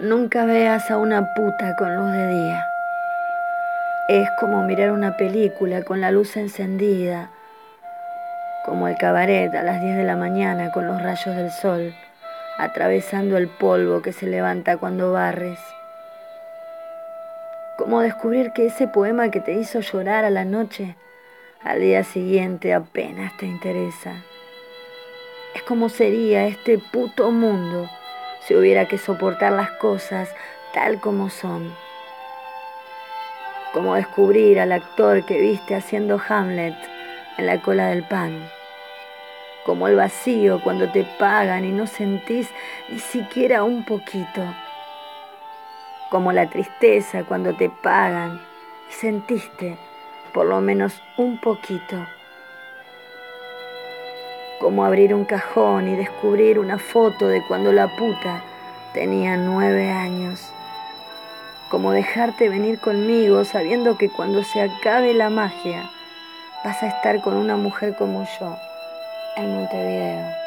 Nunca veas a una puta con luz de día. Es como mirar una película con la luz encendida, como el cabaret a las 10 de la mañana con los rayos del sol, atravesando el polvo que se levanta cuando barres. Como descubrir que ese poema que te hizo llorar a la noche, al día siguiente apenas te interesa. Es como sería este puto mundo si hubiera que soportar las cosas tal como son. Como descubrir al actor que viste haciendo Hamlet en la cola del pan. Como el vacío cuando te pagan y no sentís ni siquiera un poquito. Como la tristeza cuando te pagan y sentiste por lo menos un poquito como abrir un cajón y descubrir una foto de cuando la puta tenía nueve años. Como dejarte venir conmigo sabiendo que cuando se acabe la magia vas a estar con una mujer como yo en Montevideo.